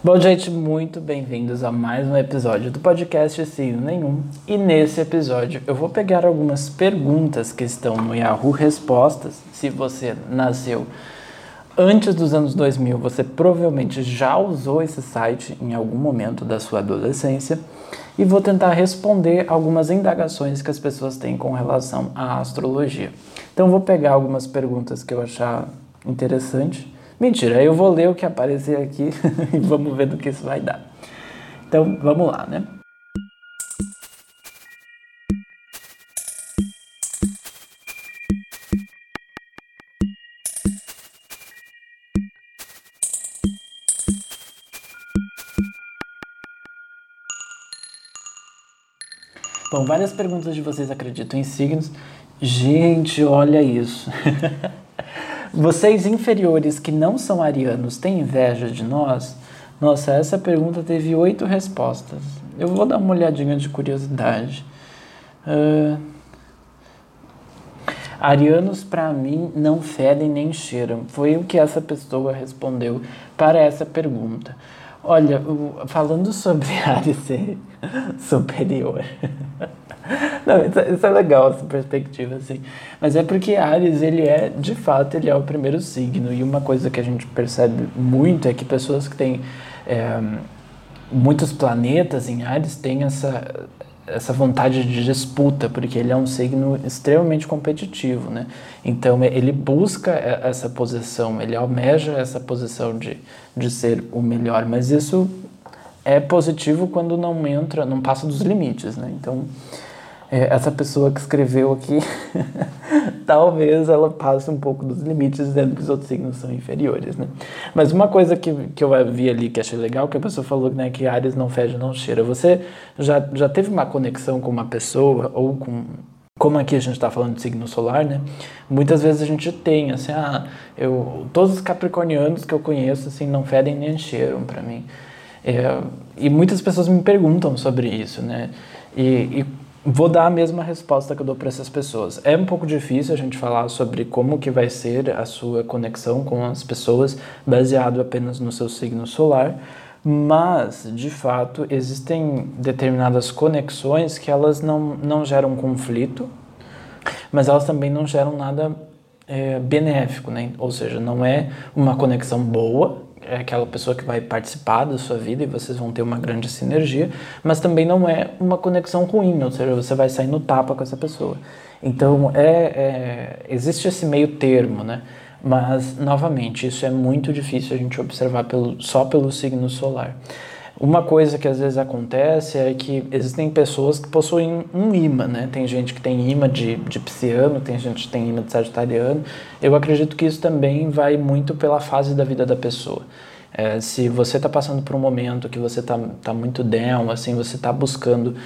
Bom, gente, muito bem-vindos a mais um episódio do podcast Signo Nenhum. E nesse episódio eu vou pegar algumas perguntas que estão no Yahoo Respostas. Se você nasceu antes dos anos 2000, você provavelmente já usou esse site em algum momento da sua adolescência. E vou tentar responder algumas indagações que as pessoas têm com relação à astrologia. Então, vou pegar algumas perguntas que eu achar interessante Mentira, eu vou ler o que aparecer aqui e vamos ver do que isso vai dar. Então, vamos lá, né? Bom, várias perguntas de vocês acreditam em signos. Gente, olha isso. Vocês inferiores que não são arianos têm inveja de nós? Nossa, essa pergunta teve oito respostas. Eu vou dar uma olhadinha de curiosidade. Uh... Arianos, para mim, não fedem nem cheiram. Foi o que essa pessoa respondeu para essa pergunta. Olha, falando sobre Ares ser superior. Não, isso, isso, é legal, essa perspectiva, assim. Mas é porque Ares, ele é, de fato, ele é o primeiro signo. E uma coisa que a gente percebe muito é que pessoas que têm é, muitos planetas em Ares têm essa, essa vontade de disputa, porque ele é um signo extremamente competitivo, né? Então, ele busca essa posição, ele almeja essa posição de, de ser o melhor. Mas isso é positivo quando não entra, não passa dos limites, né? Então é, essa pessoa que escreveu aqui, talvez ela passe um pouco dos limites, dizendo que os outros signos são inferiores, né? Mas uma coisa que, que eu vi ali que achei legal, que a pessoa falou né, que Ares não fede, não cheira. Você já, já teve uma conexão com uma pessoa ou com como aqui a gente está falando de signo solar, né? Muitas vezes a gente tem, assim, ah, eu, todos os capricornianos que eu conheço, assim, não fedem nem cheiram para mim. É, e muitas pessoas me perguntam sobre isso, né? E, e Vou dar a mesma resposta que eu dou para essas pessoas. É um pouco difícil a gente falar sobre como que vai ser a sua conexão com as pessoas baseado apenas no seu signo solar, mas de fato existem determinadas conexões que elas não, não geram conflito, mas elas também não geram nada é, benéfico, né? ou seja, não é uma conexão boa, é aquela pessoa que vai participar da sua vida e vocês vão ter uma grande sinergia, mas também não é uma conexão ruim, ou seja, você vai sair no tapa com essa pessoa. Então, é, é, existe esse meio termo, né? Mas, novamente, isso é muito difícil a gente observar pelo, só pelo signo solar. Uma coisa que às vezes acontece é que existem pessoas que possuem um imã, né? Tem gente que tem imã de, de pisciano, tem gente que tem imã de sagitariano. Eu acredito que isso também vai muito pela fase da vida da pessoa. É, se você está passando por um momento que você está tá muito down, assim, você está buscando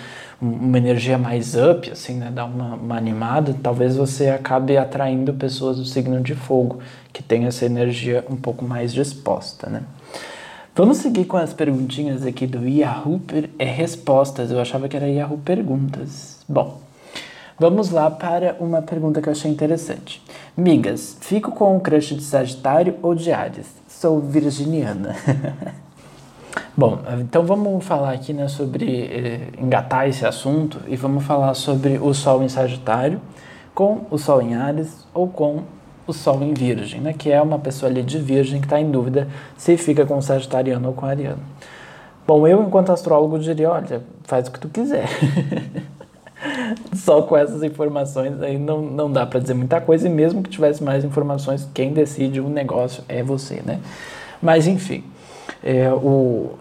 uma energia mais up, assim, né, dar uma, uma, animada, talvez você acabe atraindo pessoas do signo de fogo, que tem essa energia um pouco mais disposta, né? Vamos seguir com as perguntinhas aqui do Yahoo é Respostas. Eu achava que era Yahoo Perguntas. Bom, vamos lá para uma pergunta que eu achei interessante. Migas, fico com o crush de Sagitário ou de Ares? Sou virginiana. Bom, então vamos falar aqui né, sobre eh, engatar esse assunto e vamos falar sobre o Sol em Sagitário com o Sol em Ares ou com o Sol em Virgem, né? que é uma pessoa ali de Virgem que está em dúvida se fica com Sagitariano ou com Ariano. Bom, eu, enquanto astrólogo, diria: olha, faz o que tu quiser. Só com essas informações aí não, não dá para dizer muita coisa, e mesmo que tivesse mais informações, quem decide o negócio é você, né? Mas enfim, é, o,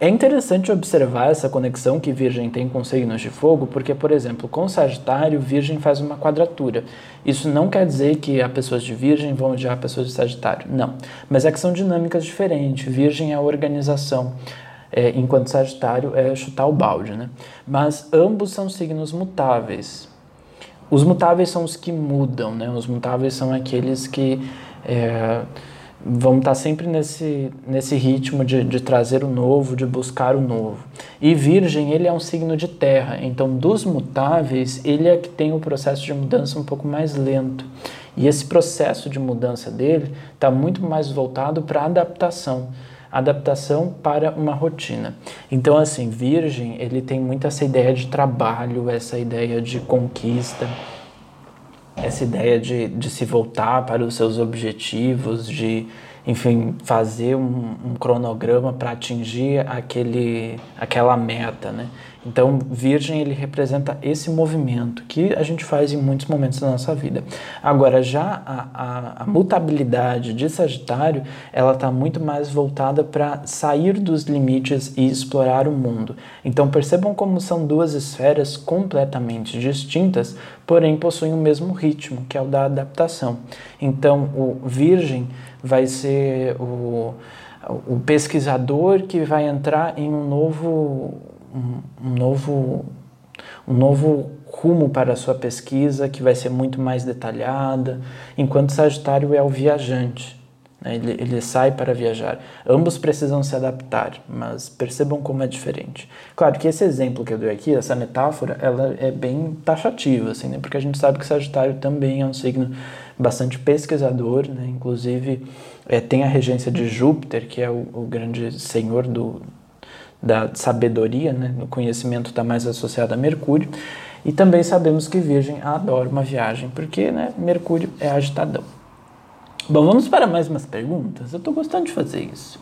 é interessante observar essa conexão que Virgem tem com signos de fogo, porque, por exemplo, com Sagitário, Virgem faz uma quadratura. Isso não quer dizer que as pessoas de Virgem vão odiar pessoas de Sagitário, não. Mas é que são dinâmicas diferentes. Virgem é a organização, é, enquanto Sagitário é chutar o balde, né? Mas ambos são signos mutáveis. Os mutáveis são os que mudam, né? Os mutáveis são aqueles que. É, vamos estar sempre nesse, nesse ritmo de, de trazer o novo, de buscar o novo. E Virgem, ele é um signo de terra, então dos mutáveis, ele é que tem o processo de mudança um pouco mais lento. E esse processo de mudança dele está muito mais voltado para adaptação. adaptação para uma rotina. Então, assim, Virgem, ele tem muito essa ideia de trabalho, essa ideia de conquista, essa ideia de, de se voltar para os seus objetivos, de enfim, fazer um, um cronograma para atingir aquele, aquela meta, né? Então, Virgem ele representa esse movimento que a gente faz em muitos momentos da nossa vida. Agora, já a, a, a mutabilidade de Sagitário, ela está muito mais voltada para sair dos limites e explorar o mundo. Então, percebam como são duas esferas completamente distintas, porém possuem o mesmo ritmo, que é o da adaptação. Então, o Virgem vai ser o, o pesquisador que vai entrar em um novo, um, um novo, um novo rumo para a sua pesquisa que vai ser muito mais detalhada, enquanto Sagitário é o viajante. Né? Ele, ele sai para viajar. Ambos precisam se adaptar, mas percebam como é diferente. Claro que esse exemplo que eu dei aqui, essa metáfora, ela é bem taxativa, assim, né? porque a gente sabe que Sagitário também é um signo bastante pesquisador, né? inclusive é, tem a regência de Júpiter, que é o, o grande senhor do, da sabedoria, né? o conhecimento está mais associado a Mercúrio, e também sabemos que Virgem adora uma viagem, porque né, Mercúrio é agitadão. Bom, vamos para mais umas perguntas? Eu estou gostando de fazer isso.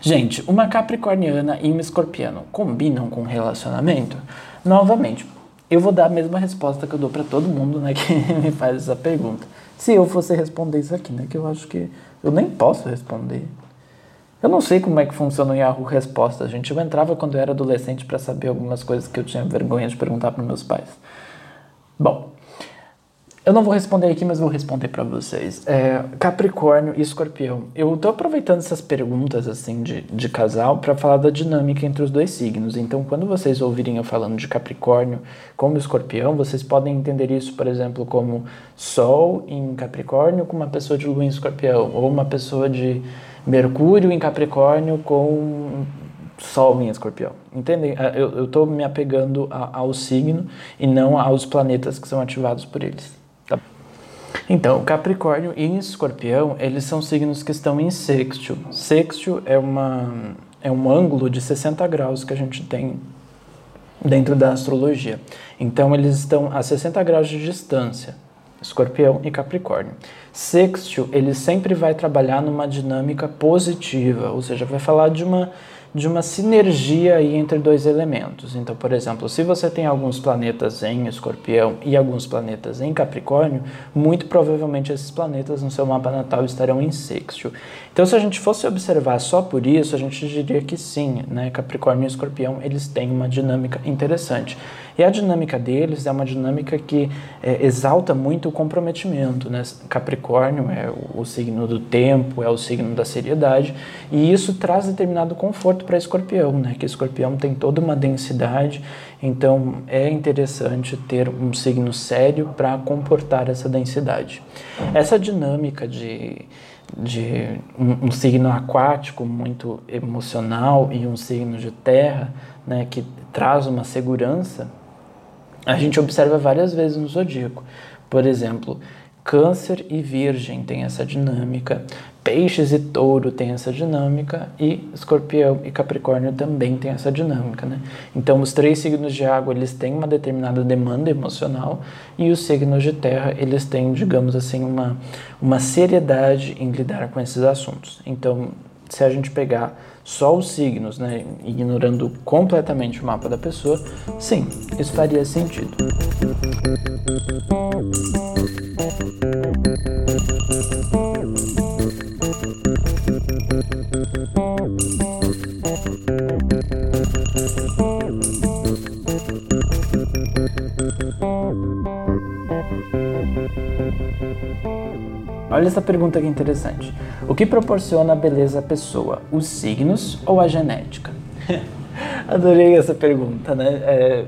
Gente, uma capricorniana e uma escorpiano combinam com relacionamento? Novamente, eu vou dar a mesma resposta que eu dou para todo mundo né, que me faz essa pergunta. Se eu fosse responder isso aqui, né? Que eu acho que eu nem posso responder. Eu não sei como é que funciona o Yahoo Respostas, gente. Eu entrava quando eu era adolescente para saber algumas coisas que eu tinha vergonha de perguntar para meus pais. Bom, eu não vou responder aqui, mas vou responder para vocês. É, Capricórnio e Escorpião. Eu estou aproveitando essas perguntas assim de, de casal para falar da dinâmica entre os dois signos. Então, quando vocês ouvirem eu falando de Capricórnio como Escorpião, vocês podem entender isso, por exemplo, como Sol em Capricórnio com uma pessoa de Lua em Escorpião, ou uma pessoa de Mercúrio em Capricórnio com Sol em Escorpião. Entendem? É, eu estou me apegando a, ao signo e não aos planetas que são ativados por eles. Então, Capricórnio e Escorpião, eles são signos que estão em sextil. Sextil é, uma, é um ângulo de 60 graus que a gente tem dentro da astrologia. Então, eles estão a 60 graus de distância, Escorpião e Capricórnio. Sextil, ele sempre vai trabalhar numa dinâmica positiva, ou seja, vai falar de uma de uma sinergia aí entre dois elementos. Então, por exemplo, se você tem alguns planetas em Escorpião e alguns planetas em Capricórnio, muito provavelmente esses planetas no seu mapa natal estarão em sextil. Então, se a gente fosse observar só por isso, a gente diria que sim, né? Capricórnio e Escorpião, eles têm uma dinâmica interessante. E a dinâmica deles é uma dinâmica que é, exalta muito o comprometimento. Né? Capricórnio é o, signo do tempo, é o signo da seriedade, e isso traz determinado conforto para Escorpião, né? que Escorpião tem toda uma densidade, então é interessante ter um signo sério para comportar essa densidade. Essa dinâmica de de um, um, signo aquático muito emocional e um signo de terra, né, que traz uma segurança, a gente observa várias vezes no zodíaco. Por exemplo, Câncer e Virgem tem essa dinâmica, Peixes e Touro tem essa dinâmica e Escorpião e Capricórnio também tem essa dinâmica, né? Então, os três signos de água, eles têm uma determinada demanda emocional e os signos de terra, eles têm, digamos assim, uma, uma seriedade em lidar com esses assuntos. Então, se a gente pegar só os signos, né, ignorando completamente o mapa da pessoa, sim, isso faria sentido. Olha essa pergunta que interessante. Que proporciona a beleza à pessoa? Os signos ou a genética? Adorei essa pergunta, né? É,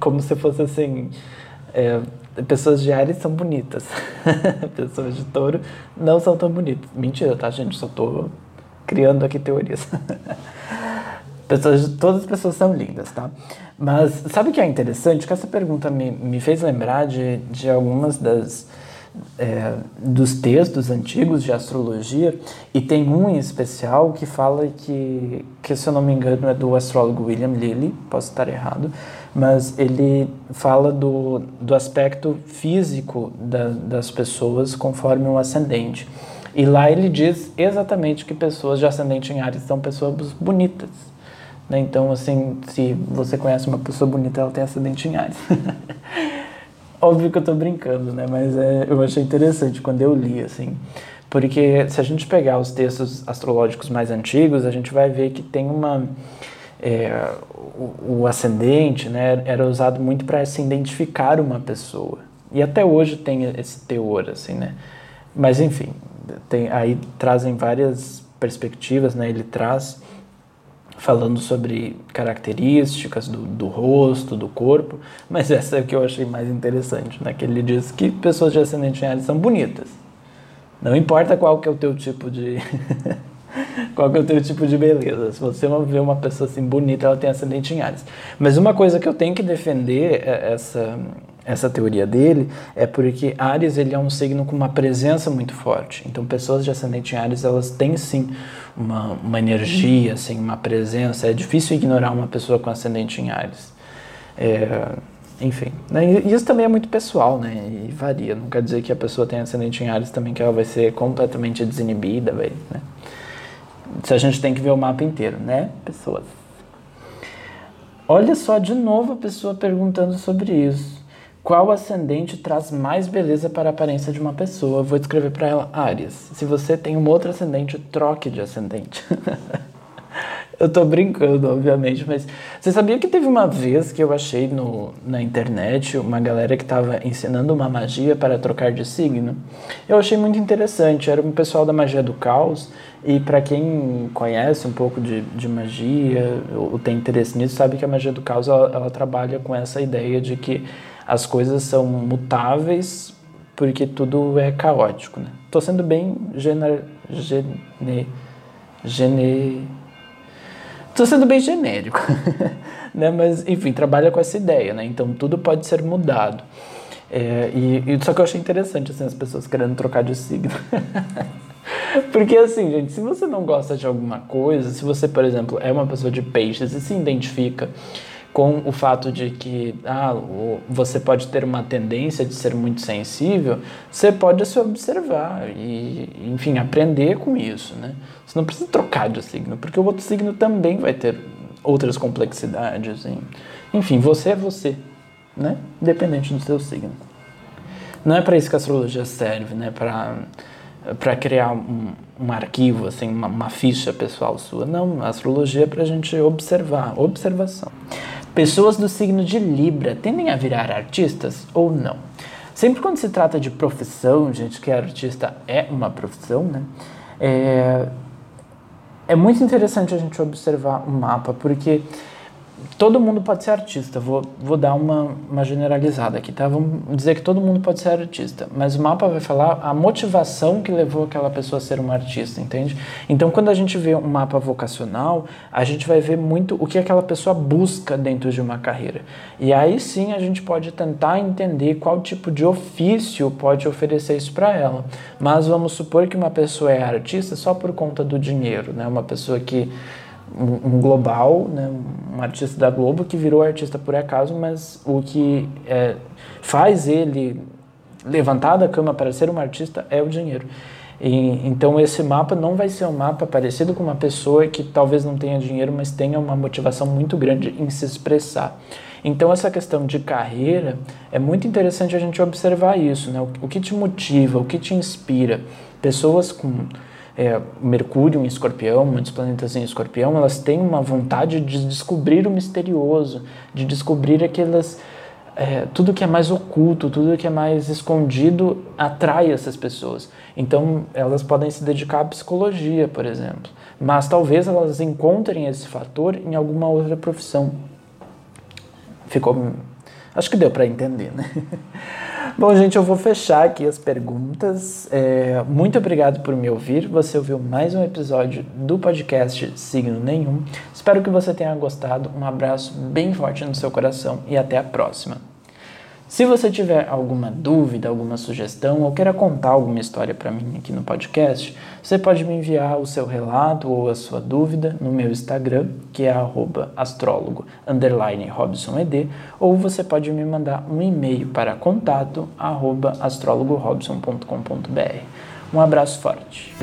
como se fosse assim. É, pessoas de Ares são bonitas. pessoas de touro não são tão bonitas. Mentira, tá, gente? Só tô criando aqui teorias. pessoas todas as pessoas são lindas, tá? Mas sabe o que é interessante? Que essa pergunta me, me fez lembrar de, de algumas das é, dos textos antigos de astrologia, e tem um em especial que fala que, que, se eu não me engano, é do astrólogo William Lilly, posso estar errado, mas ele fala do, do aspecto físico da, das pessoas conforme o ascendente. E lá ele diz exatamente que pessoas de ascendente em Ares são pessoas bonitas. Né? Então, assim, se você conhece uma pessoa bonita, ela tem ascendente em Ares. Óbvio que eu estou brincando, né? Mas é, eu achei interessante quando eu li, assim. Porque se a gente pegar os textos astrológicos mais antigos, a gente vai ver que tem uma... É, o, o, ascendente né, era usado muito para se identificar uma pessoa. E até hoje tem esse teor, assim, né? Mas, enfim, tem, aí trazem várias perspectivas, né? Ele traz falando sobre características do, do, rosto, do corpo, mas essa é o que eu achei mais interessante, né? Que ele diz que pessoas de ascendente em Ares são bonitas. Não importa qual que é o teu tipo de qual que é o teu tipo de beleza. Se você vê uma pessoa assim bonita, ela tem ascendente em Ares. Mas uma coisa que eu tenho que defender é essa essa teoria dele é porque Ares ele é um signo com uma presença muito forte. Então pessoas de ascendente em Ares elas têm sim uma, uma energia, assim, uma presença. É difícil ignorar uma pessoa com ascendente em Ares. É, enfim, né? isso também é muito pessoal, né? E varia. Não quer dizer que a pessoa tem ascendente em Ares também que ela vai ser completamente desinibida, vai, né? Se a gente tem que ver o mapa inteiro, né, pessoas? Olha só de novo a pessoa perguntando sobre isso. Qual ascendente traz mais beleza para a aparência de uma pessoa? Vou escrever para ela Ares. Se você tem um outro ascendente, troque de ascendente. eu tô brincando, obviamente, mas você sabia que teve uma vez que eu achei no, na internet uma galera que estava ensinando uma magia para trocar de signo? Eu achei muito interessante. Era um pessoal da magia do caos. E para quem conhece um pouco de, de magia ou tem interesse nisso, sabe que a magia do caos ela, ela trabalha com essa ideia de que as coisas são mutáveis porque tudo é caótico, né? Tô sendo bem gener, gene, gene, tô sendo bem genérico, né? Mas enfim, trabalha com essa ideia, né? Então tudo pode ser mudado. É, e, e, só que eu achei interessante assim, as pessoas querendo trocar de signo. Porque assim, gente, se você não gosta de alguma coisa, se você, por exemplo, é uma pessoa de peixes e se identifica com o fato de que ah, você pode ter uma tendência de ser muito sensível, você pode se observar e, enfim, aprender com isso, né? Você não precisa trocar de signo, porque o outro signo também vai ter outras complexidades. Enfim, você é você, né? Independente do seu signo. Não é para isso que a astrologia serve, né? Para para criar um, um, arquivo, assim, uma, uma, ficha pessoal sua. Não, a astrologia é para a gente observar, observação. Pessoas do signo de Libra tendem a virar artistas ou não? Sempre quando se trata de profissão, gente, que artista é uma profissão, né? É, é muito interessante a gente observar o mapa, porque todo mundo pode ser artista. Vou, vou dar uma, uma generalizada aqui, tá? Vamos dizer que todo mundo pode ser artista, mas o mapa vai falar a motivação que levou aquela pessoa a ser uma artista, entende? Então, quando a gente vê um mapa vocacional, a gente vai ver muito o que aquela pessoa busca dentro de uma carreira. E aí sim a gente pode tentar entender qual tipo de ofício pode oferecer isso para ela. Mas vamos supor que uma pessoa é artista só por conta do dinheiro, né? Uma pessoa que um, global, né, um artista da Globo que virou artista por acaso, mas o que é, faz ele levantar da cama para ser um artista é o dinheiro. E, então esse mapa não vai ser um mapa parecido com uma pessoa que talvez não tenha dinheiro, mas tenha uma motivação muito grande em se expressar. Então essa questão de carreira é muito interessante a gente observar isso, né? o, o que te motiva, o que te inspira. Pessoas com é, Mercúrio em Escorpião, muitos planetas em Escorpião, elas têm uma vontade de descobrir o misterioso, de descobrir aquelas é, tudo que é mais oculto, tudo que é mais escondido atrai essas pessoas. Então, elas podem se dedicar à psicologia, por exemplo, mas talvez elas encontrem esse fator em alguma outra profissão. Ficou. Acho que deu para entender, né? Bom, gente, eu vou fechar aqui as perguntas. É, muito obrigado por me ouvir. Você ouviu mais um episódio do podcast Signo Nenhum. Espero que você tenha gostado. Um abraço bem forte no seu coração e até a próxima. Se você tiver alguma dúvida, alguma sugestão ou queira contar alguma história para mim aqui no podcast, você pode me enviar o seu relato ou a sua dúvida no meu Instagram, que é astrólogo _robsoned, ou você pode me mandar um e-mail para contato. Um abraço forte.